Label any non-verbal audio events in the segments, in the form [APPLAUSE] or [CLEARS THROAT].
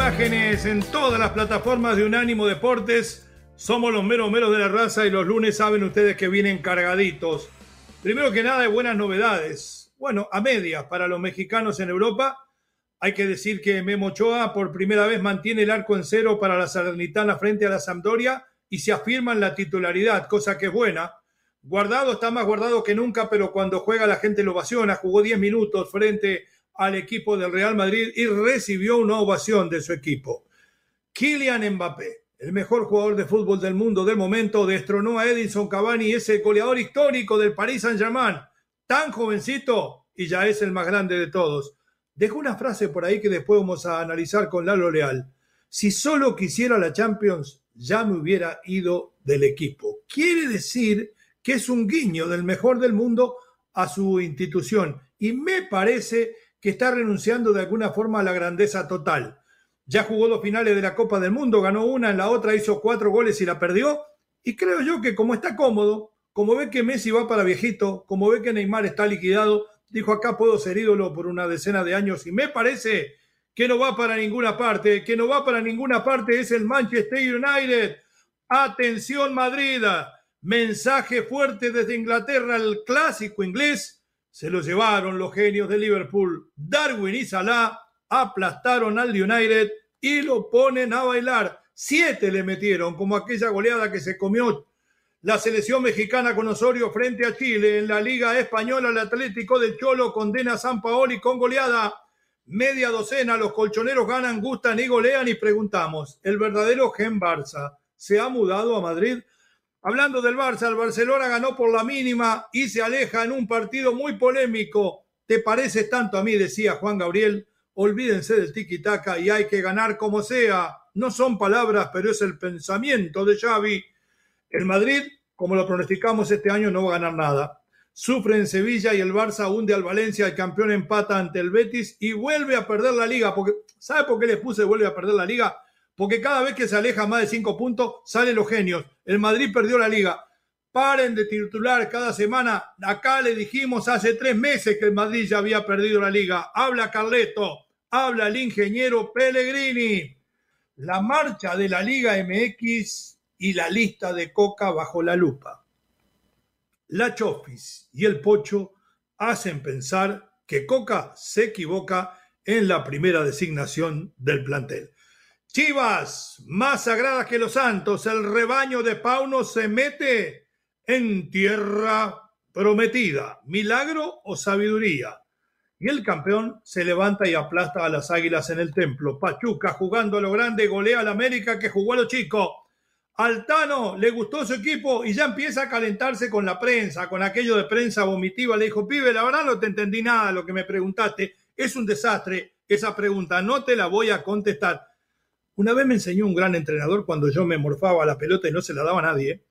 Imágenes en todas las plataformas de Unánimo Deportes. Somos los meros meros de la raza y los lunes saben ustedes que vienen cargaditos. Primero que nada, hay buenas novedades. Bueno, a medias para los mexicanos en Europa. Hay que decir que Memo Ochoa por primera vez mantiene el arco en cero para la Salernitana frente a la Sampdoria y se afirma en la titularidad, cosa que es buena. Guardado está más guardado que nunca, pero cuando juega la gente lo ovaciona. Jugó 10 minutos frente al equipo del Real Madrid y recibió una ovación de su equipo. Kylian Mbappé, el mejor jugador de fútbol del mundo del momento, destronó a Edinson Cavani, ese goleador histórico del Paris Saint-Germain, tan jovencito y ya es el más grande de todos. Dejó una frase por ahí que después vamos a analizar con Lalo Leal. Si solo quisiera la Champions, ya me hubiera ido del equipo. Quiere decir que es un guiño del mejor del mundo a su institución y me parece que está renunciando de alguna forma a la grandeza total. Ya jugó dos finales de la Copa del Mundo, ganó una, en la otra hizo cuatro goles y la perdió. Y creo yo que como está cómodo, como ve que Messi va para viejito, como ve que Neymar está liquidado, dijo acá puedo ser ídolo por una decena de años y me parece que no va para ninguna parte, que no va para ninguna parte es el Manchester United. Atención Madrid, mensaje fuerte desde Inglaterra al clásico inglés se lo llevaron los genios de Liverpool. Darwin y Salah aplastaron al United y lo ponen a bailar. Siete le metieron, como aquella goleada que se comió la selección mexicana con Osorio frente a Chile. En la Liga Española, el Atlético de Cholo condena a San Paoli con goleada. Media docena, los colchoneros ganan, gustan y golean y preguntamos, ¿el verdadero Gen Barça se ha mudado a Madrid. Hablando del Barça, el Barcelona ganó por la mínima y se aleja en un partido muy polémico. ¿Te parece tanto a mí? decía Juan Gabriel. Olvídense del tiki-taka y hay que ganar como sea. No son palabras, pero es el pensamiento de Xavi. El Madrid, como lo pronosticamos este año, no va a ganar nada. Sufre en Sevilla y el Barça hunde al Valencia, el campeón empata ante el Betis y vuelve a perder la liga. Porque, ¿Sabe por qué les puse vuelve a perder la liga? Porque cada vez que se aleja más de cinco puntos, salen los genios. El Madrid perdió la liga. Paren de titular cada semana. Acá le dijimos hace tres meses que el Madrid ya había perdido la liga. Habla Carleto, habla el ingeniero Pellegrini. La marcha de la Liga MX y la lista de Coca bajo la lupa. La Chofis y el Pocho hacen pensar que Coca se equivoca en la primera designación del plantel. Chivas, más sagradas que los santos, el rebaño de Pauno se mete en tierra prometida, milagro o sabiduría. Y el campeón se levanta y aplasta a las águilas en el templo. Pachuca jugando a lo grande golea al América que jugó a lo chico. Altano le gustó su equipo y ya empieza a calentarse con la prensa, con aquello de prensa vomitiva. Le dijo, pibe, la verdad no te entendí nada lo que me preguntaste. Es un desastre esa pregunta, no te la voy a contestar. Una vez me enseñó un gran entrenador cuando yo me morfaba la pelota y no se la daba a nadie,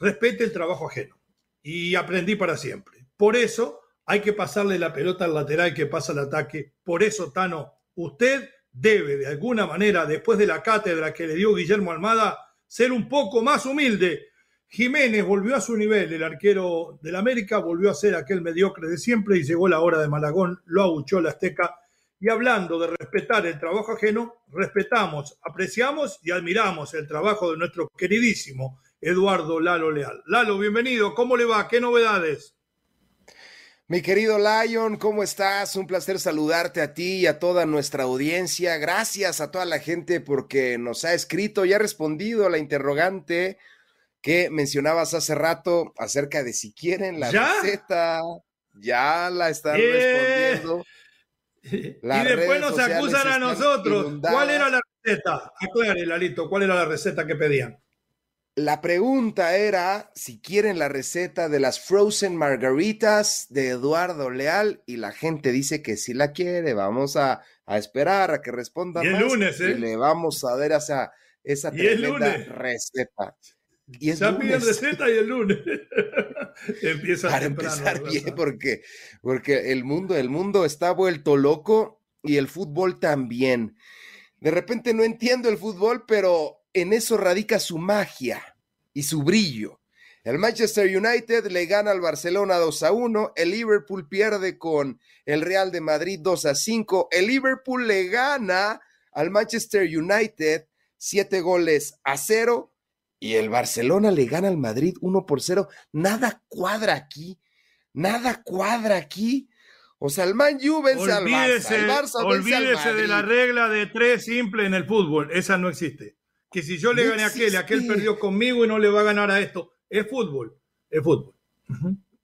respete el trabajo ajeno. Y aprendí para siempre. Por eso hay que pasarle la pelota al lateral que pasa el ataque. Por eso, Tano, usted debe de alguna manera, después de la cátedra que le dio Guillermo Almada, ser un poco más humilde. Jiménez volvió a su nivel, el arquero del América volvió a ser aquel mediocre de siempre y llegó la hora de Malagón, lo abuchó la Azteca. Y hablando de respetar el trabajo ajeno, respetamos, apreciamos y admiramos el trabajo de nuestro queridísimo Eduardo Lalo Leal. Lalo, bienvenido, ¿cómo le va? ¿Qué novedades? Mi querido Lion, ¿cómo estás? Un placer saludarte a ti y a toda nuestra audiencia. Gracias a toda la gente porque nos ha escrito y ha respondido a la interrogante que mencionabas hace rato acerca de si quieren la receta. Ya la están respondiendo. [LAUGHS] y después nos acusan a nosotros. ¿Cuál era la receta? Aclare, Lalito, ¿cuál era la receta que pedían? La pregunta era si quieren la receta de las frozen margaritas de Eduardo Leal y la gente dice que sí la quiere. Vamos a, esperar a que respondan. Y el lunes, ¿eh? Y le vamos a dar esa, esa tremenda receta. Y ya piden receta y el lunes. [LAUGHS] Empieza Para empezar bien, porque, porque el mundo, el mundo está vuelto loco y el fútbol también. De repente no entiendo el fútbol, pero en eso radica su magia y su brillo. El Manchester United le gana al Barcelona 2 a 1, el Liverpool pierde con el Real de Madrid 2 a 5, el Liverpool le gana al Manchester United 7 goles a 0 y el Barcelona le gana al Madrid 1 por 0. Nada cuadra aquí, nada cuadra aquí. O sea, el Man U vence al Barça, el Barça olvídese de la regla de tres simple en el fútbol, esa no existe que si yo le gané a aquel, aquel perdió conmigo y no le va a ganar a esto. Es fútbol, es fútbol.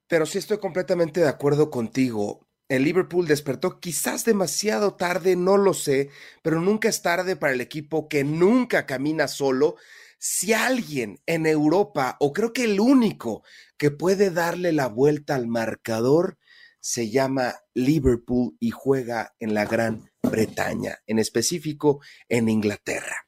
Pero sí estoy completamente de acuerdo contigo. El Liverpool despertó quizás demasiado tarde, no lo sé, pero nunca es tarde para el equipo que nunca camina solo. Si alguien en Europa, o creo que el único que puede darle la vuelta al marcador, se llama Liverpool y juega en la Gran Bretaña, en específico en Inglaterra.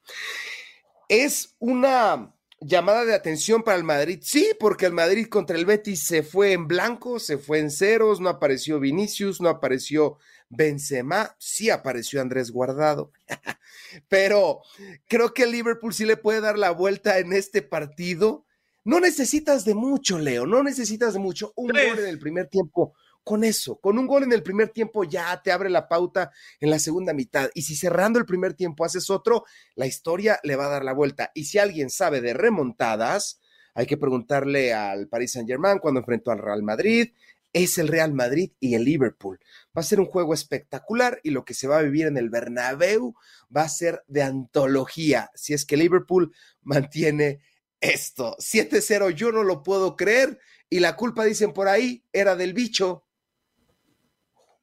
Es una llamada de atención para el Madrid, sí, porque el Madrid contra el Betis se fue en blanco, se fue en ceros, no apareció Vinicius, no apareció Benzema, sí apareció Andrés Guardado, [LAUGHS] pero creo que el Liverpool sí le puede dar la vuelta en este partido. No necesitas de mucho, Leo, no necesitas de mucho. Un gol en el primer tiempo con eso, con un gol en el primer tiempo ya te abre la pauta en la segunda mitad. Y si cerrando el primer tiempo haces otro, la historia le va a dar la vuelta. Y si alguien sabe de remontadas, hay que preguntarle al Paris Saint Germain cuando enfrentó al Real Madrid. Es el Real Madrid y el Liverpool. Va a ser un juego espectacular y lo que se va a vivir en el Bernabéu va a ser de antología. Si es que Liverpool mantiene esto. 7-0, yo no lo puedo creer. Y la culpa, dicen por ahí, era del bicho.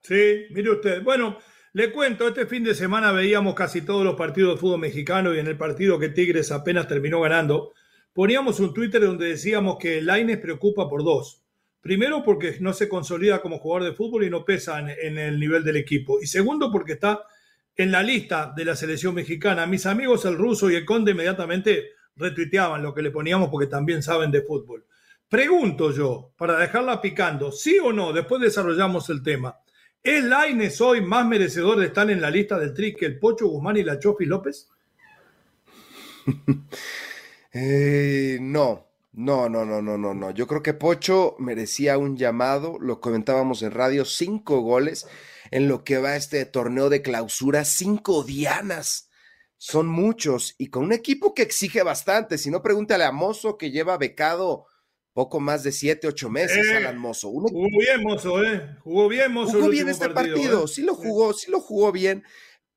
Sí, mire usted. Bueno, Le cuento, este fin de semana veíamos casi todos los partidos de fútbol mexicano y en el partido que Tigres apenas terminó ganando, poníamos un Twitter donde decíamos que Laines preocupa por dos. Primero porque no se consolida como jugador de fútbol y no pesa en, el nivel del equipo. Y segundo porque está en la lista de la selección mexicana. Mis amigos el ruso y el conde inmediatamente retuiteaban lo que le poníamos porque también saben de fútbol. Pregunto yo, para dejarla picando, sí o no, después desarrollamos el tema. ¿Es Laines hoy más merecedor de estar en la lista del Tri que el Pocho Guzmán y la Chofi López? [LAUGHS] Eh, no, no, no, no, no, no, no. Yo creo que Pocho merecía un llamado, lo comentábamos en radio, cinco goles en lo que va este torneo de clausura, cinco dianas. Son muchos y con un equipo que exige bastante. Si no, pregúntale a Mozo que lleva becado poco más de siete, ocho meses, eh, Alan Mozo. Jugó bien, Mozo, ¿eh? Jugó bien, Mozo. Jugó bien este partido, ¿eh? sí lo jugó, sí lo jugó bien,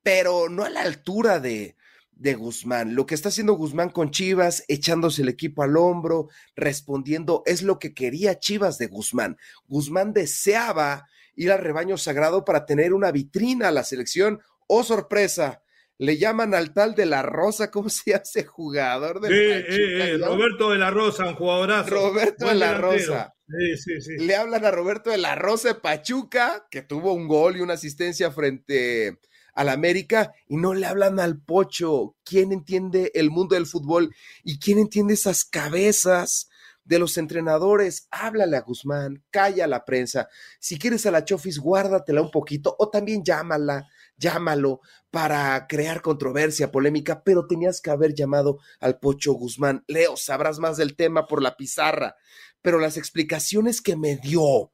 pero no a la altura de, de Guzmán. Lo que está haciendo Guzmán con Chivas, echándose el equipo al hombro, respondiendo, es lo que quería Chivas de Guzmán. Guzmán deseaba ir al rebaño sagrado para tener una vitrina a la selección. ¡Oh, sorpresa! le llaman al tal de la Rosa, ¿cómo se hace jugador de sí, Roberto de la Rosa, un jugadorazo. Roberto de la Rosa. Sí, sí, sí. Le hablan a Roberto de la Rosa de Pachuca, que tuvo un gol y una asistencia frente al América, y no le hablan al Pocho. ¿Quién entiende el mundo del fútbol y quién entiende esas cabezas? de los entrenadores, háblale a Guzmán, calla a la prensa. Si quieres a la Chofis, guárdatela un poquito o también llámala, llámalo para crear controversia, polémica, pero tenías que haber llamado al Pocho Guzmán. Leo, sabrás más del tema por la pizarra, pero las explicaciones que me dio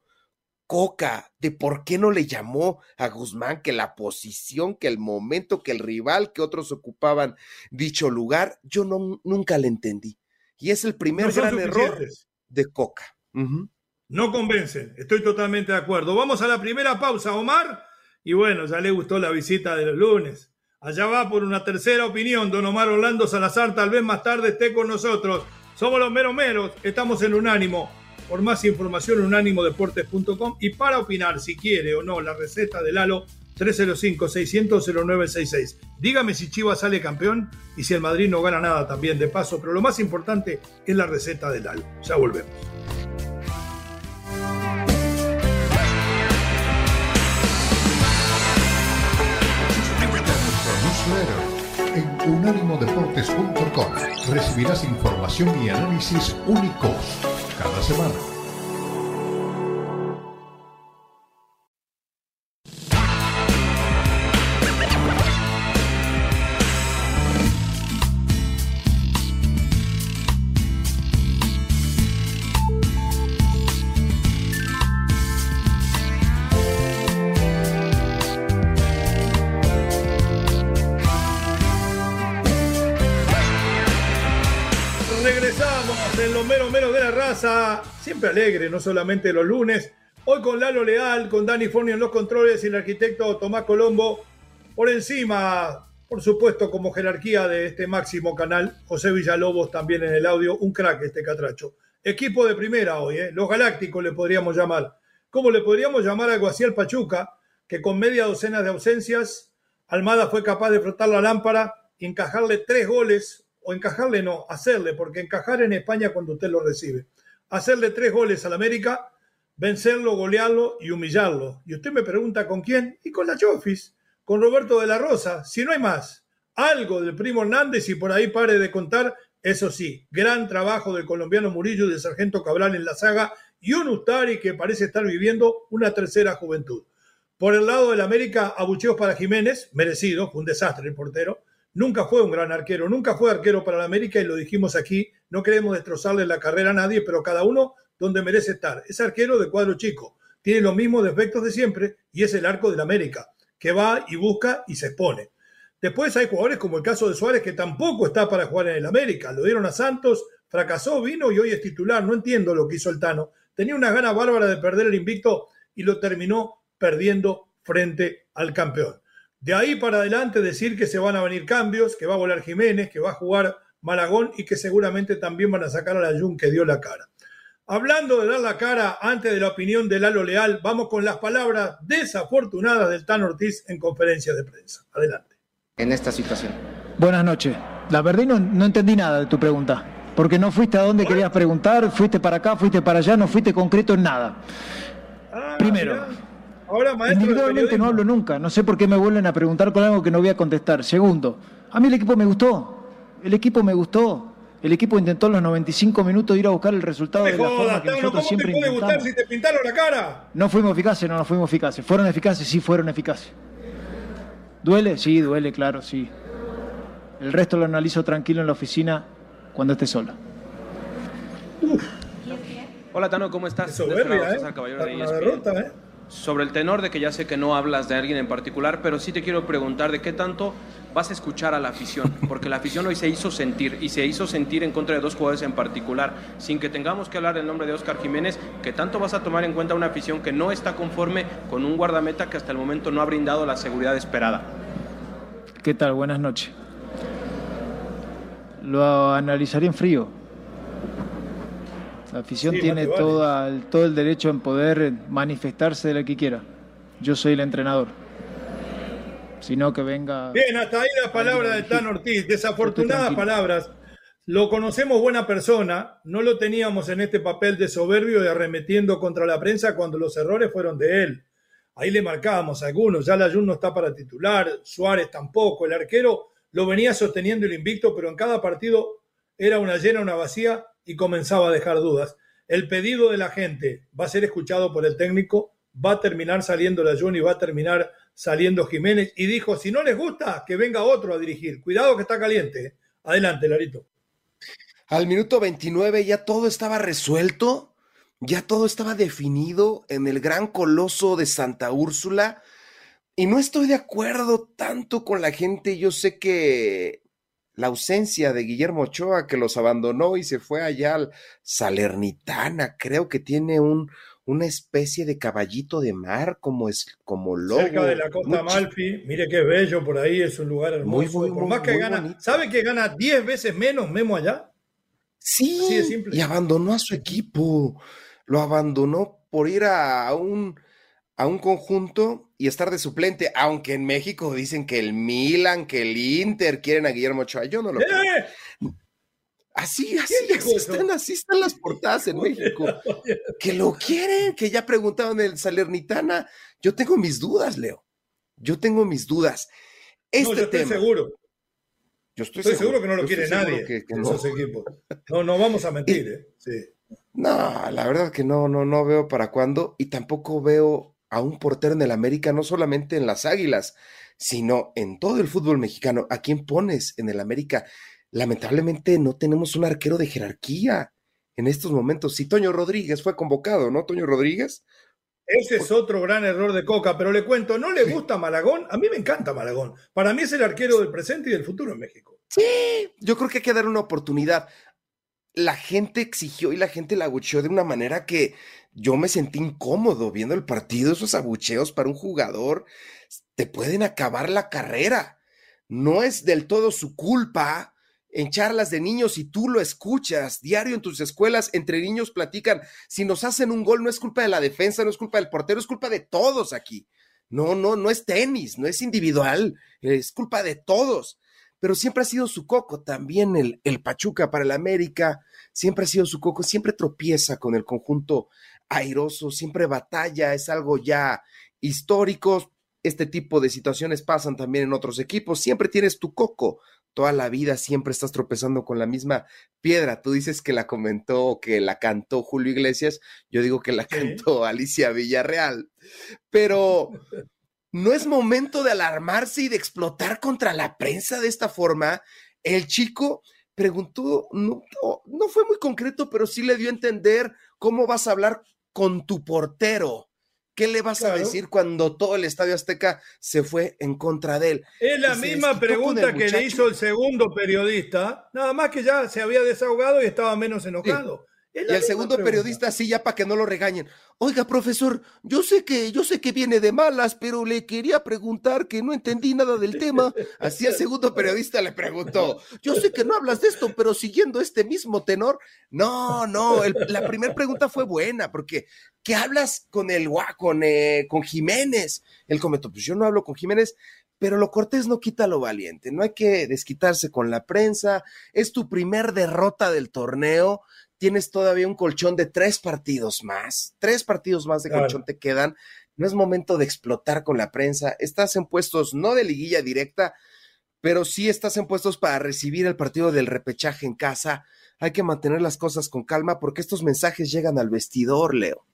Coca de por qué no le llamó a Guzmán, que la posición, que el momento, que el rival, que otros ocupaban dicho lugar, yo no, nunca le entendí. Y es el primer gran error de Coca. No convencen, estoy totalmente de acuerdo. Vamos a la primera pausa, Omar y bueno, ya le gustó la visita de los lunes. Allá va por una tercera opinión, don Omar Orlando Salazar, tal vez más tarde esté con nosotros. Somos los meros meros, estamos en Unánimo. Por más información, unánimodeportes.com y para opinar si quiere o no la receta de Lalo, 305-600-0966. Dígame si Chivas sale campeón y si el Madrid no gana nada también de paso, pero lo más importante es la receta de Lalo. Ya volvemos. en unánimodeportes.com recibirás información y análisis únicos cada semana. Siempre alegre, no solamente los lunes. Hoy con Lalo Leal, con Dani Forni en los controles y el arquitecto Tomás Colombo. Por encima, por supuesto, como jerarquía de este máximo canal, José Villalobos también en el audio, un crack este catracho. Equipo de primera hoy, ¿eh? los galácticos le podríamos llamar. ¿Cómo le podríamos llamar algo así Pachuca? Que con media docena de ausencias, Almada fue capaz de frotar la lámpara y encajarle tres goles, o encajarle no, hacerle, porque encajar en España cuando usted lo recibe hacerle tres goles al América, vencerlo, golearlo y humillarlo. Y usted me pregunta con quién, y con la Chofis, con Roberto de la Rosa, si no hay más. Algo del primo Hernández y por ahí pare de contar, eso sí, gran trabajo del colombiano Murillo y del sargento Cabral en la saga y un Ustari que parece estar viviendo una tercera juventud. Por el lado del América, abucheos para Jiménez, merecido, fue un desastre el portero. Nunca fue un gran arquero, nunca fue arquero para el América y lo dijimos aquí no queremos destrozarle la carrera a nadie, pero cada uno donde merece estar. Es arquero de cuadro chico, tiene los mismos defectos de siempre y es el arco del América, que va y busca y se expone. Después hay jugadores como el caso de Suárez que tampoco está para jugar en el América. Lo dieron a Santos, fracasó, vino y hoy es titular. No entiendo lo que hizo el Tano. Tenía una gana bárbara de perder el invicto y lo terminó perdiendo frente al campeón. De ahí para adelante decir que se van a venir cambios, que va a volar Jiménez, que va a jugar Malagón y que seguramente también van a sacar a la Jun que dio la cara. Hablando de dar la cara antes de la opinión de Lalo Leal, vamos con las palabras desafortunadas del Tan Ortiz en conferencia de prensa. Adelante. En esta situación. Buenas noches. La verdad no, no entendí nada de tu pregunta, porque no fuiste a donde querías preguntar, fuiste para acá, fuiste para allá, no fuiste concreto en nada. Ah, Primero, ahora maestro individualmente no hablo nunca, no sé por qué me vuelven a preguntar con algo que no voy a contestar. Segundo, a mí el equipo me gustó, el equipo me gustó, el equipo intentó en los 95 minutos ir a buscar el resultado de la forma que nosotros ¿cómo siempre te puede gustar si te pintaron la cara? No fuimos eficaces, no, no fuimos eficaces. ¿Fueron eficaces? Sí, fueron eficaces. ¿Duele? Sí, duele, claro, sí. El resto lo analizo tranquilo en la oficina cuando esté solo. Hola Tano, ¿cómo estás? Soberbia, ¿eh? ¿eh? Sobre el tenor de que ya sé que no hablas de alguien en particular, pero sí te quiero preguntar de qué tanto vas a escuchar a la afición, porque la afición hoy se hizo sentir y se hizo sentir en contra de dos jugadores en particular, sin que tengamos que hablar del nombre de Oscar Jiménez, que tanto vas a tomar en cuenta una afición que no está conforme con un guardameta que hasta el momento no ha brindado la seguridad esperada. ¿Qué tal? Buenas noches. Lo analizaré en frío. La afición tiene todo el derecho en poder manifestarse de lo que quiera. Yo soy el entrenador sino que venga. Bien, hasta ahí la palabra de Tan Ortiz. Desafortunadas palabras. Lo conocemos buena persona, no lo teníamos en este papel de soberbio y arremetiendo contra la prensa cuando los errores fueron de él. Ahí le marcábamos a algunos, ya la Jun no está para titular, Suárez tampoco, el arquero lo venía sosteniendo el invicto, pero en cada partido era una llena, una vacía y comenzaba a dejar dudas. El pedido de la gente va a ser escuchado por el técnico, va a terminar saliendo la Jun y va a terminar saliendo Jiménez y dijo, si no les gusta, que venga otro a dirigir. Cuidado que está caliente. Adelante, Larito. Al minuto 29 ya todo estaba resuelto, ya todo estaba definido en el gran coloso de Santa Úrsula. Y no estoy de acuerdo tanto con la gente. Yo sé que la ausencia de Guillermo Ochoa, que los abandonó y se fue allá al Salernitana, creo que tiene un, una especie de caballito de mar, como es como lobo. Cerca de la costa Malfi, mire qué bello por ahí, es un lugar hermoso. Muy, por más que gana, ¿sabe que gana 10 veces menos Memo allá? Sí, y abandonó a su equipo, lo abandonó por ir a un, a un conjunto y estar de suplente, aunque en México dicen que el Milan, que el Inter quieren a Guillermo Ochoa, yo no lo creo. ¡Eh! Así, así, así están, así están las portadas en México. que lo quieren, que ya preguntaban el Salernitana. Yo tengo mis dudas, Leo. Yo tengo mis dudas. Este no, yo estoy seguro. Yo estoy, seguro, que no lo quiere nadie esos equipos. No, no vamos a mentir, ¿eh? Sí. No, la verdad que no, no, no veo para cuándo y tampoco veo a un portero en el América, no solamente en las Águilas, sino en todo el fútbol mexicano. ¿A quién pones en el América? lamentablemente no tenemos un arquero de jerarquía en estos momentos. Si Toño Rodríguez fue convocado, ¿no? Toño Rodríguez. Ese es otro gran error de Coca, pero le cuento, ¿no le gusta Malagón? A mí me encanta Malagón. Para mí es el arquero del presente y del futuro en México. Sí, yo creo que hay que dar una oportunidad. La gente exigió y la gente la abucheó de una manera que yo me sentí incómodo viendo el partido. Esos abucheos para un jugador te pueden acabar la carrera. No es del todo su culpa en charlas de niños y tú lo escuchas diario en tus escuelas, entre niños platican, si nos hacen un gol no es culpa de la defensa, no es culpa del portero, es culpa de todos aquí. No, no, no es tenis, no es individual, es culpa de todos. Pero siempre ha sido su coco, también el, el Pachuca para el América, siempre ha sido su coco, siempre tropieza con el conjunto airoso, siempre batalla, es algo ya histórico. Este tipo de situaciones pasan también en otros equipos, siempre tienes tu coco, toda la vida siempre estás tropezando con la misma piedra. Tú dices que la comentó o que la cantó Julio Iglesias, yo digo que la cantó Alicia Villarreal, pero no es momento de alarmarse y de explotar contra la prensa de esta forma. El chico preguntó, no, no, fue muy concreto, pero sí le dio a entender cómo vas a hablar con tu portero. ¿Qué le vas a decir cuando todo el Estadio Azteca se fue en contra de él? Es la misma pregunta que le hizo el segundo periodista, nada más que ya se había desahogado y estaba menos enojado. Y el segundo periodista así ya para que no lo regañen. Oiga, profesor, yo sé que yo sé que viene de malas, pero le quería preguntar que no entendí nada del tema. Así el segundo periodista le preguntó. Yo sé que no hablas de esto, pero siguiendo este mismo tenor, no, no, la primera pregunta fue buena porque ¿qué hablas con el con, eh, con Jiménez? Él comentó, pues yo no hablo con Jiménez, pero lo cortés no quita lo valiente. No hay que desquitarse con la prensa. Es tu primer derrota del torneo tienes todavía un colchón de tres partidos más, tres partidos más de colchón te quedan, no es momento de explotar con la prensa, estás en puestos no de liguilla directa, pero sí estás en puestos para recibir el partido del repechaje en casa, hay que mantener las cosas con calma porque estos mensajes llegan al vestidor, Leo.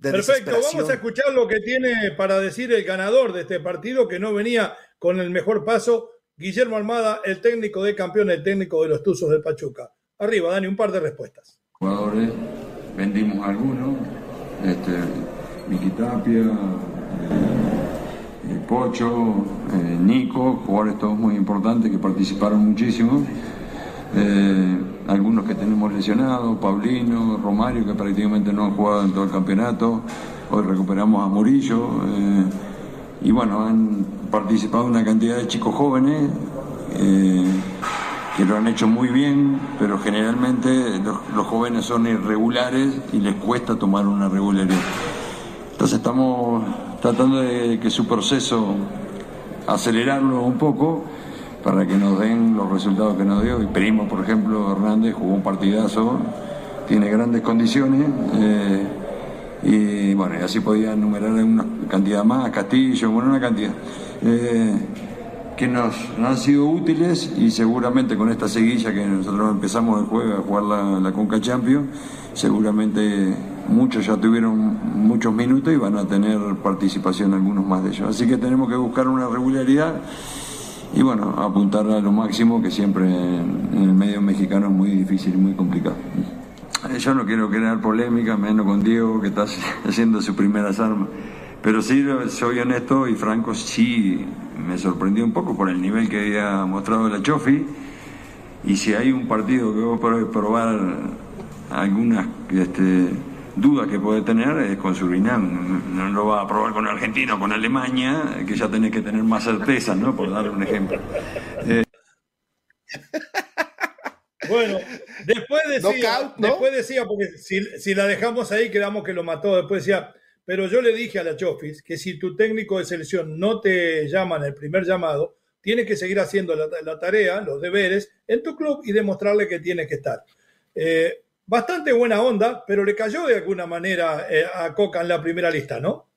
Perfecto, vamos a escuchar lo que tiene para decir el ganador de este partido que no venía con el mejor paso, Guillermo Almada, el técnico de campeón, el técnico de los Tuzos del Pachuca. Arriba, Dani, un par de respuestas. Jugadores, vendimos algunos, este, Miki Tapia, eh, Pocho, eh, Nico, jugadores todos muy importantes que participaron muchísimo. Eh, algunos que tenemos lesionados, Paulino, Romario, que prácticamente no han jugado en todo el campeonato. Hoy recuperamos a Murillo. y bueno, han participado una cantidad de chicos jóvenes que lo han hecho muy bien, pero generalmente los, jóvenes son irregulares y les cuesta tomar una regularidad. Entonces estamos tratando de que su proceso acelerarlo un poco para que nos den los resultados que nos dio. Y Primo, por ejemplo, Hernández jugó un partidazo, tiene grandes condiciones. Eh, y bueno, y así podía enumerar una cantidad más, Castillo, bueno, una cantidad. Eh, que nos, han sido útiles y seguramente con esta seguilla que nosotros empezamos el jueves a jugar la, la Conca Champions, seguramente muchos ya tuvieron muchos minutos y van a tener participación algunos más de ellos. Así que tenemos que buscar una regularidad y bueno, apuntar a lo máximo que siempre en, el medio mexicano es muy difícil y muy complicado. Yo no quiero crear polémica, menos con Diego que está [LAUGHS] haciendo sus primeras armas. Pero sí, soy honesto y franco, sí me sorprendió un poco por el nivel que había mostrado la Chofi. Y si hay un partido que voy a probar algunas este, dudas que puede tener es con Surinam. No lo va a probar con Argentina o con Alemania, que ya tenés que tener más certeza, ¿no? Por dar un ejemplo. Eh, [LAUGHS] bueno, después decía, después decía porque si, si, la dejamos ahí quedamos que lo mató, después decía, pero yo le dije a la Chofis que si tu técnico de selección no te llama en el primer llamado, tienes que seguir haciendo la, tarea, los deberes en tu club y demostrarle que tienes que estar. Eh, bastante buena onda, pero le cayó de alguna manera eh, a Coca en la primera lista, ¿no?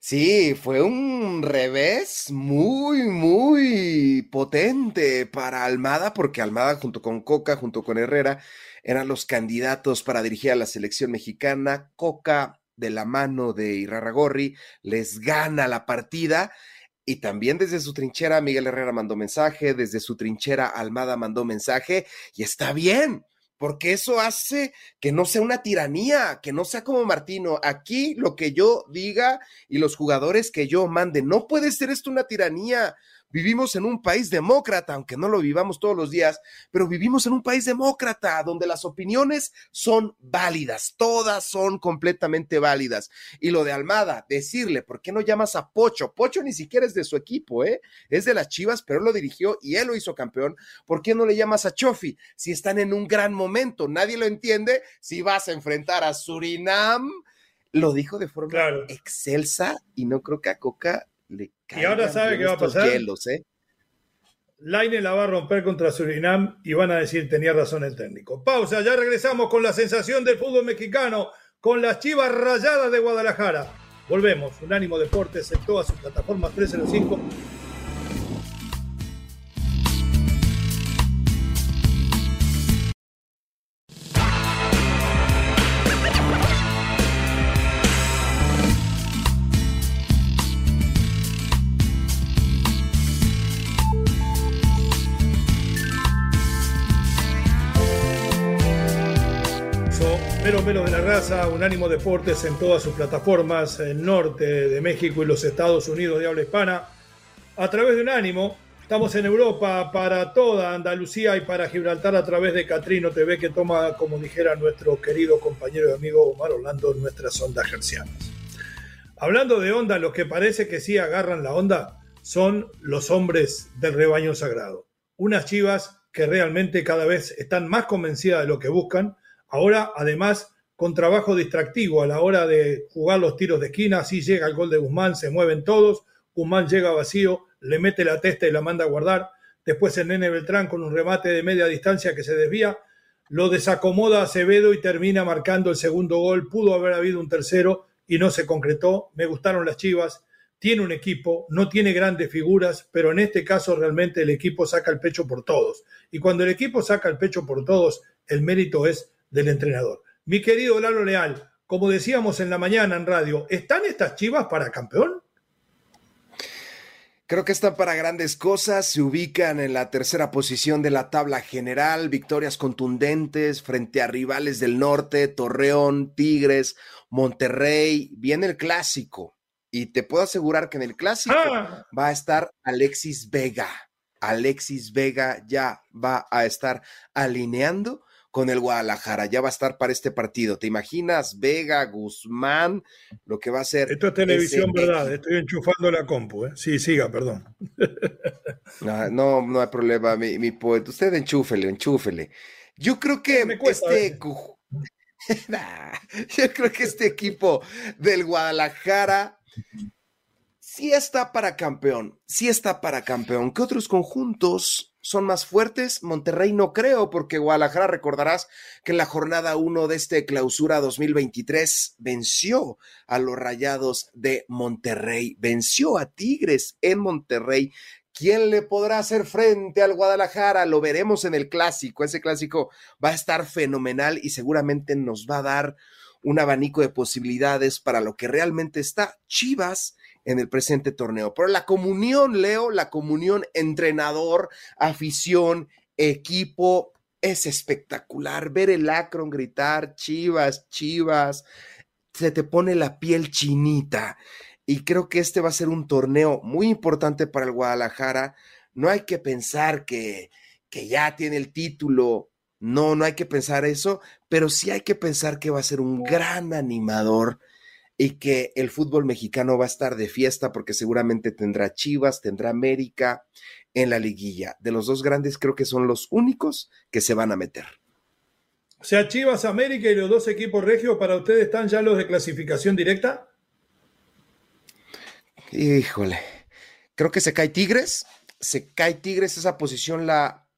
Sí, fue un revés muy, muy potente para Almada, porque Almada junto con Coca, junto con Herrera, eran los candidatos para dirigir a la selección mexicana. Coca de la mano de Irarragorri, les gana la partida. Y también desde su trinchera Miguel Herrera mandó mensaje, desde su trinchera Almada mandó mensaje, y está bien, porque eso hace que no sea una tiranía, que no sea como Martino. Aquí lo que yo diga y los jugadores que yo mande, no puede ser esto una tiranía. Vivimos en un país demócrata, aunque no lo vivamos todos los días, pero vivimos en un país demócrata donde las opiniones son válidas, todas son completamente válidas. Y lo de Almada, decirle, ¿por qué no llamas a Pocho? Pocho ni siquiera es de su equipo, ¿eh? Es de las Chivas, pero él lo dirigió y él lo hizo campeón. ¿Por qué no le llamas a Chofi? Si están en un gran momento, nadie lo entiende. Si vas a enfrentar a Surinam, lo dijo de forma excelsa y no creo que a Coca y ahora sabe qué va a pasar. Hielos, ¿eh? Laine la va a romper contra Surinam y van a decir tenía razón el técnico. Pausa, ya regresamos con la sensación del fútbol mexicano, con las chivas rayadas de Guadalajara. Volvemos, Unánimo Deportes en todas sus plataformas 305 Menos de la Raza, Unánimo Deportes en todas sus plataformas, el norte de México y los Estados Unidos de habla hispana. A través de Unánimo, Estamos en Europa para toda Andalucía y para Gibraltar a través de Catrino TV que toma, como dijera nuestro querido compañero y amigo Omar Orlando, nuestras ondas gercianas. Hablando de onda, los que parece que sí agarran la onda son los hombres del rebaño sagrado. Unas chivas que realmente cada vez están más convencidas de lo que buscan. Ahora, además, con trabajo distractivo a la hora de jugar los tiros de esquina, así llega el gol de Guzmán, se mueven todos, Guzmán llega vacío, le mete la testa y la manda a guardar. Después el nene Beltrán con un remate de media distancia que se desvía. Lo desacomoda Acevedo y termina marcando el segundo gol. Pudo haber habido un tercero y no se concretó. Me gustaron las Chivas. Tiene un equipo, no tiene grandes figuras, pero en este caso realmente el equipo saca el pecho por todos. Y cuando el equipo saca el pecho por todos, el mérito es del entrenador. Mi querido Lalo Leal, como decíamos en la mañana en radio, ¿están estas Chivas para campeón? Creo que están para grandes cosas, se ubican en la tercera posición de la tabla general, victorias contundentes frente a rivales del norte, Torreón, Tigres, Monterrey, viene el clásico y te puedo asegurar que en el clásico ah. va a estar Alexis Vega. Alexis Vega ya va a estar alineando con el Guadalajara. Ya va a estar para este partido. ¿Te imaginas? Vega, Guzmán, lo que va a ser. Esto es televisión, ¿verdad? Estoy enchufando la compu. ¿eh? Sí, siga, perdón. No, no, hay problema, mi, mi poeta. Usted enchúfele, enchúfele. Yo creo que este. ¿eh? [LAUGHS] yo creo que este equipo del Guadalajara sí está para campeón. Sí está para campeón. ¿Qué otros conjuntos son más fuertes. Monterrey no creo, porque Guadalajara recordarás que en la jornada 1 de este clausura 2023 venció a los Rayados de Monterrey, venció a Tigres en Monterrey. ¿Quién le podrá hacer frente al Guadalajara? Lo veremos en el clásico. Ese clásico va a estar fenomenal y seguramente nos va a dar un abanico de posibilidades para lo que realmente está Chivas en el presente torneo. Pero la comunión, Leo, la comunión entrenador, afición, equipo, es espectacular. Ver el Akron gritar, chivas, chivas, se te pone la piel chinita. Y creo que este va a ser un torneo muy importante para el Guadalajara. No hay que pensar que, que ya tiene el título. No, no hay que pensar eso, pero sí hay que pensar que va a ser un gran animador y que el fútbol mexicano va a estar de fiesta porque seguramente tendrá Chivas, tendrá América en la liguilla. De los dos grandes creo que son los únicos que se van a meter. O sea, Chivas, América y los dos equipos regios, ¿para ustedes están ya los de clasificación directa? Híjole, creo que se cae Tigres, se cae Tigres, esa posición la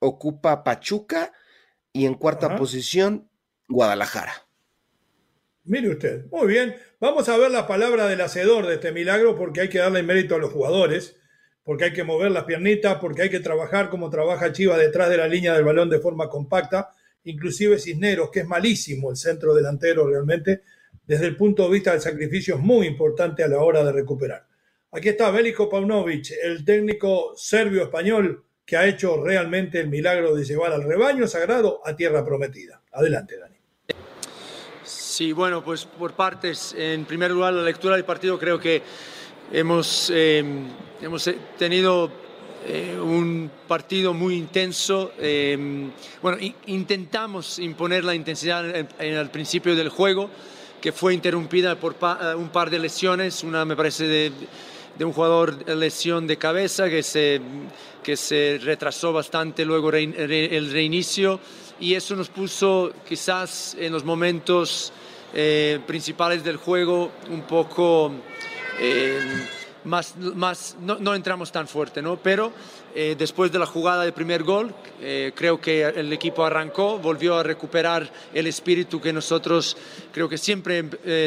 ocupa Pachuca y en cuarta posición Guadalajara. Mire usted, muy bien. Vamos a ver la palabra del hacedor de este milagro porque hay que darle mérito a los jugadores, porque hay que mover las piernitas, porque hay que trabajar como trabaja Chiva detrás de la línea del balón de forma compacta, inclusive Cisneros, que es malísimo el centro delantero realmente, desde el punto de vista del sacrificio es muy importante a la hora de recuperar. Aquí está Bélico Paunovic, el técnico serbio-español que ha hecho realmente el milagro de llevar al rebaño sagrado a tierra prometida. Adelante, Dani. Sí, bueno, pues por partes. En primer lugar, la lectura del partido creo que hemos, em, hemos tenido eh, un partido muy intenso. Em, bueno, intentamos imponer la intensidad en, el principio del juego, que fue interrumpida por eh, un par de lesiones. Una, me parece, de, de un jugador lesión de cabeza que se, que se retrasó bastante luego el reinicio y eso nos puso quizás en los momentos eh, principales del juego un poco eh, más, más no, no, entramos tan fuerte, ¿no? Pero eh, después de la jugada del primer gol, creo que el equipo arrancó, volvió a recuperar el espíritu que nosotros creo que siempre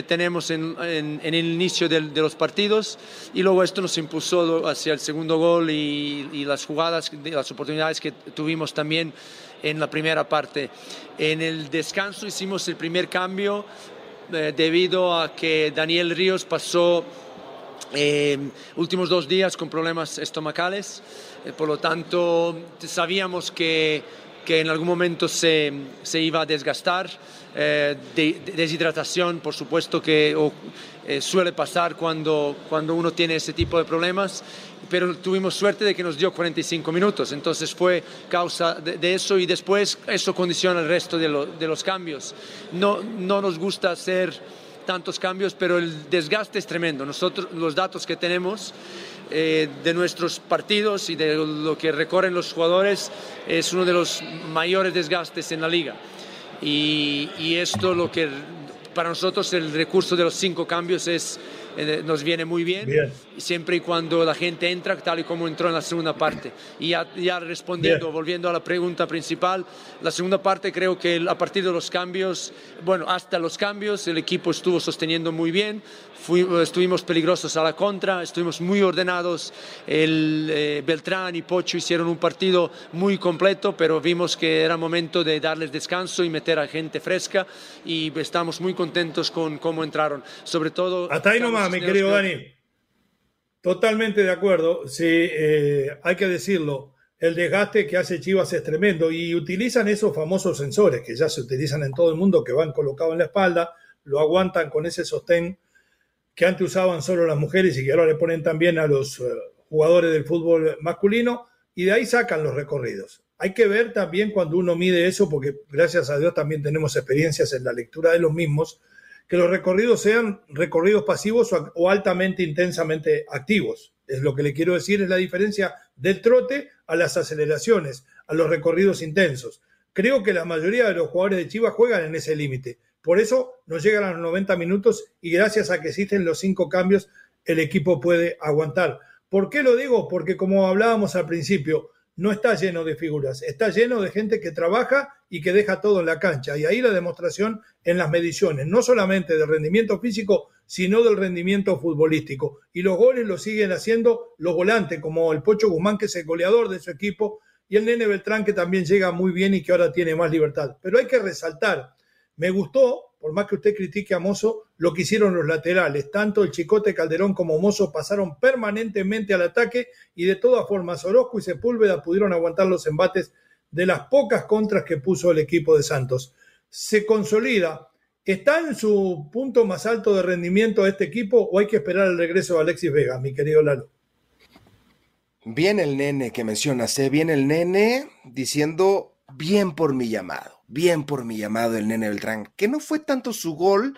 tenemos en, en, el inicio de, de, los partidos y luego esto nos impulsó hacia el segundo gol y, y las jugadas, las oportunidades que tuvimos también en la primera parte. En el descanso hicimos el primer cambio eh, debido a que Daniel Ríos pasó eh, últimos dos días con problemas estomacales, eh, por lo tanto sabíamos que, que en algún momento se, se iba a desgastar. Eh, de, deshidratación, por supuesto que eh, suele pasar cuando, cuando uno tiene ese tipo de problemas, pero tuvimos suerte de que nos dio 45 minutos, entonces fue causa de, eso y después eso condiciona el resto de, los cambios. No, no nos gusta hacer tantos cambios, pero el desgaste es tremendo. Nosotros, los datos que tenemos eh, de nuestros partidos y de lo que recorren los jugadores es uno de los mayores desgastes en la liga. Y esto lo que para nosotros el recurso de los cinco cambios es eh, nos viene muy bien, siempre y cuando la gente entra tal y como entró en la segunda parte. Y ya, respondiendo, volviendo a la pregunta principal, la segunda parte creo que a partir de los cambios, bueno, hasta los cambios el equipo estuvo sosteniendo muy bien, estuvimos peligrosos a la contra, estuvimos muy ordenados, el eh, Beltrán y Pocho hicieron un partido muy completo, pero vimos que era momento de darles descanso y meter a gente fresca y estamos muy contentos con cómo entraron, sobre todo... Hasta ahí nomás mi querido Dani. Totalmente de acuerdo. Sí, eh, hay que decirlo. El desgaste que hace Chivas es tremendo y utilizan esos famosos sensores que ya se utilizan en todo el mundo, que van colocados en la espalda, lo aguantan con ese sostén que antes usaban solo las mujeres y que ahora le ponen también a los eh, jugadores del fútbol masculino y de ahí sacan los recorridos. Hay que ver también cuando uno mide eso, porque gracias a Dios también tenemos experiencias en la lectura de los mismos, que los recorridos sean recorridos pasivos o, altamente intensamente activos. Es lo que le quiero decir, es la diferencia del trote a las aceleraciones, a los recorridos intensos. Creo que la mayoría de los jugadores de Chivas juegan en ese límite. Por eso nos llegan a los 90 minutos y gracias a que existen los cinco cambios, el equipo puede aguantar. ¿Por qué lo digo? Porque como hablábamos al principio, no está lleno de figuras, está lleno de gente que trabaja y que deja todo en la cancha. Y ahí la demostración en las mediciones, no solamente del rendimiento físico, sino del rendimiento futbolístico. Y los goles los siguen haciendo los volantes, como el Pocho Guzmán, que es el goleador de su equipo, y el Nene Beltrán, que también llega muy bien y que ahora tiene más libertad. Pero hay que resaltar, me gustó por más que usted critique a Mozo, lo que hicieron los laterales. Tanto el Chicote Calderón como Mozo pasaron permanentemente al ataque y de todas formas Orozco y Sepúlveda pudieron aguantar los embates de las pocas contras que puso el equipo de Santos. Se consolida. ¿Está en su punto más alto de rendimiento este equipo o hay que esperar el regreso de Alexis Vega, mi querido Lalo? Bien el nene que mencionas, ¿eh? bien el nene diciendo bien por mi llamado bien por mi llamado el nene Beltrán, que no fue tanto su gol,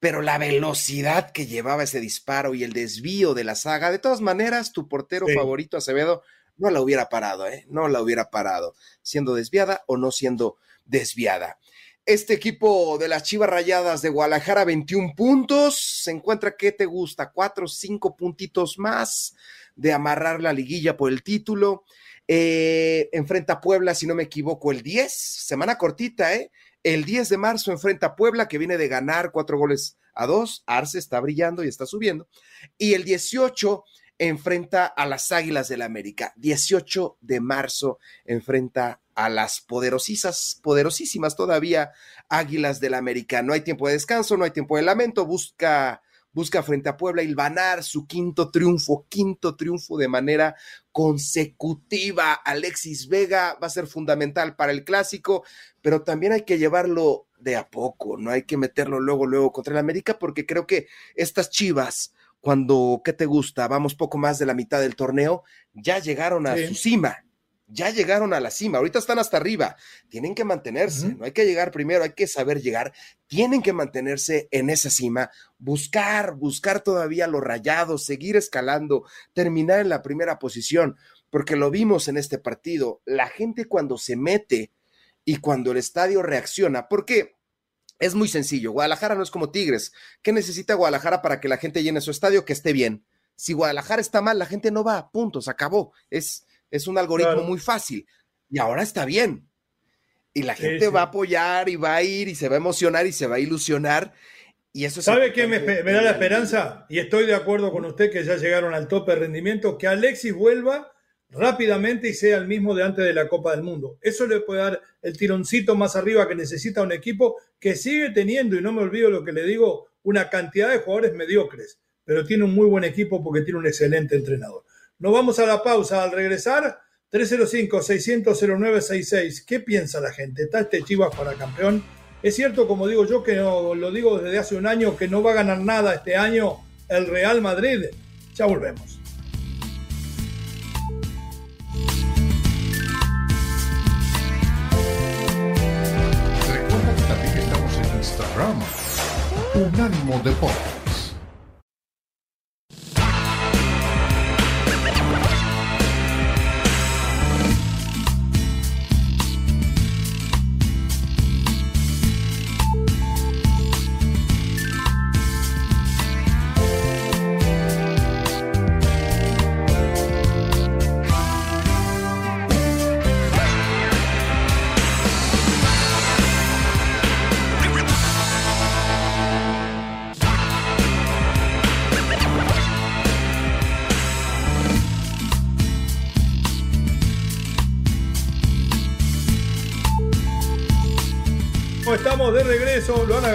pero la velocidad que llevaba ese disparo y el desvío de la saga, de todas maneras, tu portero favorito, Acevedo, no la hubiera parado, ¿eh? No la hubiera parado, siendo desviada o no siendo desviada. Este equipo de las Chivas Rayadas de Guadalajara, 21 puntos, se encuentra, ¿qué te gusta? Cuatro, cinco puntitos más de amarrar la liguilla por el título. Eh, enfrenta a Puebla, si no me equivoco, el 10, semana cortita, ¿eh? El 10 de marzo enfrenta a Puebla, que viene de ganar cuatro goles a dos. Arce está brillando y está subiendo. Y el 18 enfrenta a las Águilas del la América. 18 de marzo enfrenta a las poderosísimas, poderosísimas todavía Águilas del América. No hay tiempo de descanso, no hay tiempo de lamento. Busca busca frente a Puebla hilvanar su quinto triunfo, quinto triunfo de manera consecutiva. Alexis Vega va a ser fundamental para el clásico, pero también hay que llevarlo de a poco, no hay que meterlo luego, luego contra el América, porque creo que estas chivas, cuando, ¿qué te gusta? Vamos poco más de la mitad del torneo, ya llegaron a su cima ya llegaron a la cima, ahorita están hasta arriba, tienen que mantenerse, no hay que llegar primero, hay que saber llegar, tienen que mantenerse en esa cima, buscar, buscar todavía los rayados, seguir escalando, terminar en la primera posición, porque lo vimos en este partido, la gente cuando se mete y cuando el estadio reacciona, porque es muy sencillo, Guadalajara no es como Tigres, ¿qué necesita Guadalajara para que la gente llene su estadio? Que esté bien. Si Guadalajara está mal, la gente no va, punto, se acabó. Es, es un algoritmo muy fácil. Y ahora está bien. Y la gente va a apoyar y va a ir y se va a emocionar y se va a ilusionar. Y eso ¿Sabe qué me, da la esperanza? Y estoy de acuerdo con usted que ya llegaron al tope de rendimiento, que Alexis vuelva rápidamente y sea el mismo de antes de la Copa del Mundo. Eso le puede dar el tironcito más arriba que necesita un equipo que sigue teniendo, y no me olvido lo que le digo, una cantidad de jugadores mediocres, pero tiene un muy buen equipo porque tiene un excelente entrenador. Nos vamos a la pausa. Al regresar, 305-600-0966. ¿Qué piensa la gente? ¿Está este Chivas para campeón? Es cierto, como digo yo, que lo digo desde hace un año, que no va a ganar nada este año el Real Madrid. Ya volvemos. Unánimo Deportes.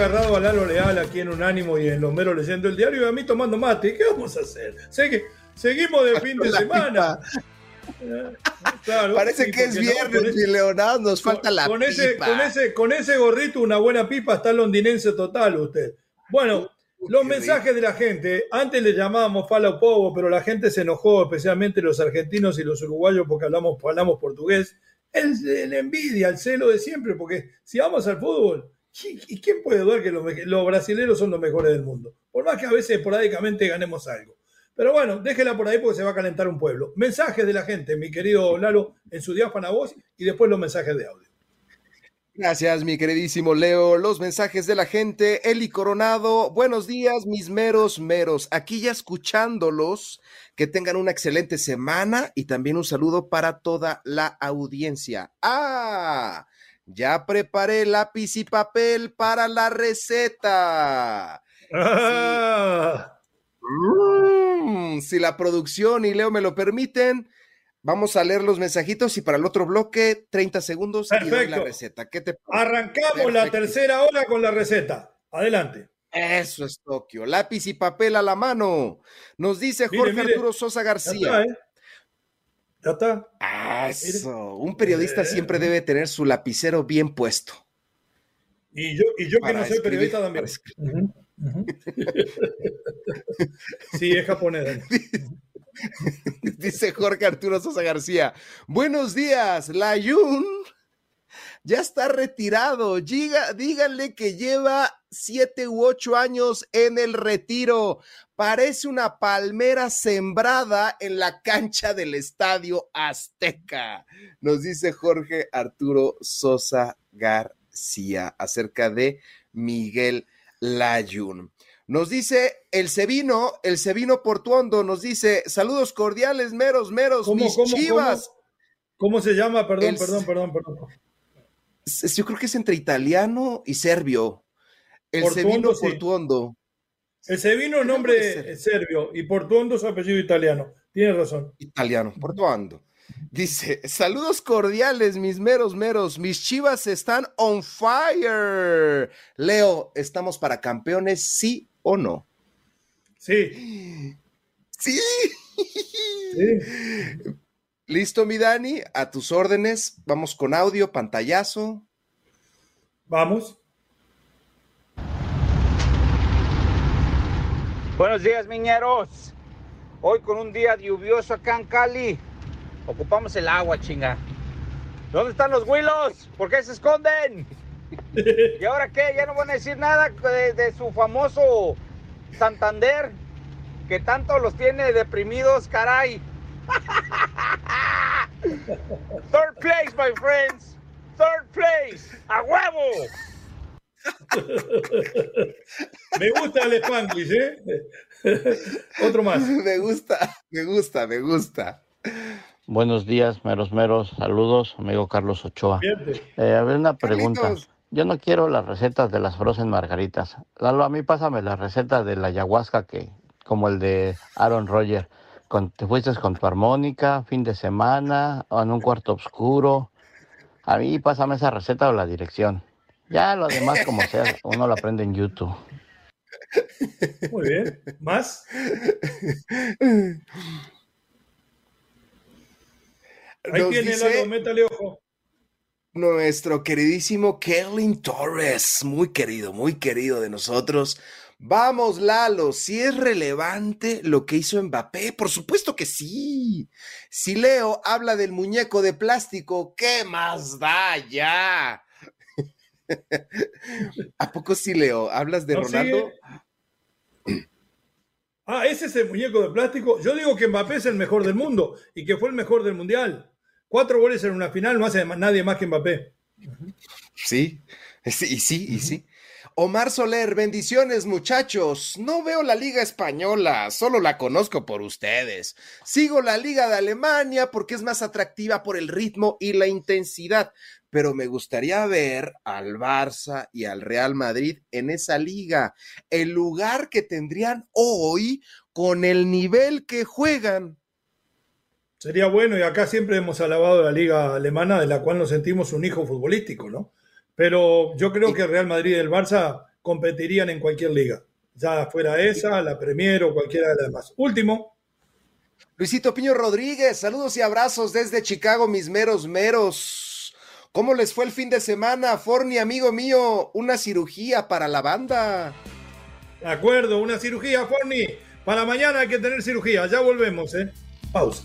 Agarrado a Lalo Leal aquí en Unánimo y en Los Meros leyendo el diario y a mí tomando mate. ¿Qué vamos a hacer? seguimos de fin de semana. Parece que es viernes y Leonardo nos falta la con Ese, con, ese, con ese gorrito, una buena pipa, está londinense total usted. Bueno, los mensajes de la gente, antes le llamábamos fala povo, pero la gente se enojó, especialmente los argentinos y los uruguayos, porque hablamos, hablamos portugués. El, envidia, el celo de siempre, porque si vamos al fútbol, ¿Y quién puede dudar que los, brasileños son los mejores del mundo? Por más que a veces esporádicamente ganemos algo. Pero bueno, déjela por ahí porque se va a calentar un pueblo. Mensajes de la gente, mi querido Lalo, en su diáfana voz y después los mensajes de audio. Gracias, mi queridísimo Leo. Los mensajes de la gente. Eli Coronado, buenos días, mis meros meros. Aquí ya escuchándolos. Que tengan una excelente semana y también un saludo para toda la audiencia. ¡Ah! Ya preparé lápiz y papel para la receta. Ah. Mm, si la producción y Leo me lo permiten, vamos a leer los mensajitos y para el otro bloque, 30 segundos y doy la receta. ¿Qué te Arrancamos la tercera hora con la receta. Adelante. Eso es Tokio. Lápiz y papel a la mano. Nos dice Jorge Arturo Sosa García. ¿eh? Eso. Un periodista siempre debe tener su lapicero bien puesto. Y yo, y yo que no soy periodista también. [LAUGHS] sí, es japonés. [LAUGHS] Dice Jorge Arturo Sosa García. Buenos días, la Yun ya está retirado. díganle que lleva siete u ocho años en el retiro parece una palmera sembrada en la cancha del Estadio Azteca, nos dice Jorge Arturo Sosa García acerca de Miguel Layun. Nos dice el Cevino, el Cevino Portuondo, nos dice saludos cordiales, meros, meros, mis chivas. Cómo, se llama? Perdón, perdón, perdón, perdón. Yo creo que es entre italiano y serbio. El Cevino Portuondo. El Sevino es nombre serbio y Portuondo su apellido italiano. Tiene razón. Italiano, Portuondo. Dice, saludos cordiales, mis meros meros. Mis chivas están on fire. Leo, ¿estamos para campeones, sí o no? Sí. Sí. sí. [LAUGHS] Listo, mi Dani, a tus órdenes. Vamos con audio, pantallazo. Vamos. Buenos días, miñeros. Hoy con un día lluvioso acá en Cali. Ocupamos el agua, chinga. ¿Dónde están los huilos? ¿Por qué se esconden? [LAUGHS] ¿Y ahora qué? ¿Ya no van a decir nada de, su famoso Santander? Que tanto los tiene deprimidos, caray. [LAUGHS] Third place, my friends. Third place. ¡A huevo! [LAUGHS] me gusta el Spanglish, ¿eh? Otro más. Me gusta, me gusta, me gusta. Buenos días, meros meros. Saludos, amigo Carlos Ochoa. Eh, a ver, una pregunta. Yo no quiero las recetas de las frozen margaritas. Lalo, a mí pásame la receta de la ayahuasca, que, como el de Aaron Roger. Con, te fuiste con tu armónica, fin de semana, o en un cuarto oscuro. A mí pásame esa receta o la dirección. Ya lo demás, como sea, uno lo aprende en YouTube. Muy bien. ¿Más? Ahí tiene el métale ojo. Nuestro queridísimo Kevin Torres, muy querido, muy querido de nosotros. Vamos, Lalo, si es relevante lo que hizo Mbappé, por supuesto que sí. Si Leo habla del muñeco de plástico, ¿qué más da ya? [LAUGHS] ¿A poco sí, Leo? ¿Hablas de Ronaldo? [CLEARS THROAT] Ah, ese es el muñeco de plástico. Yo digo que Mbappé es el mejor del mundo y que fue el mejor del mundial. Cuatro goles en una final no hace nadie más que Mbappé. Sí, [LAUGHS] y sí, y sí. Omar Soler, bendiciones muchachos. No veo la liga española, solo la conozco por ustedes. Sigo la liga de Alemania porque es más atractiva por el ritmo y la intensidad, pero me gustaría ver al Barça y al Real Madrid en esa liga, el lugar que tendrían hoy con el nivel que juegan. Sería bueno, y acá siempre hemos alabado la liga alemana, de la cual nos sentimos un hijo futbolístico, ¿no? Pero yo creo que Real Madrid y el Barça competirían en cualquier liga, ya fuera esa, la Premier o cualquiera de las demás. Último. Luisito Piño Rodríguez, saludos y abrazos desde Chicago, mis meros meros. ¿Cómo les fue el fin de semana, Forni, amigo mío? Una cirugía para la banda. De acuerdo, una cirugía, Forni. Para mañana hay que tener cirugía. Ya volvemos, ¿eh? Pausa.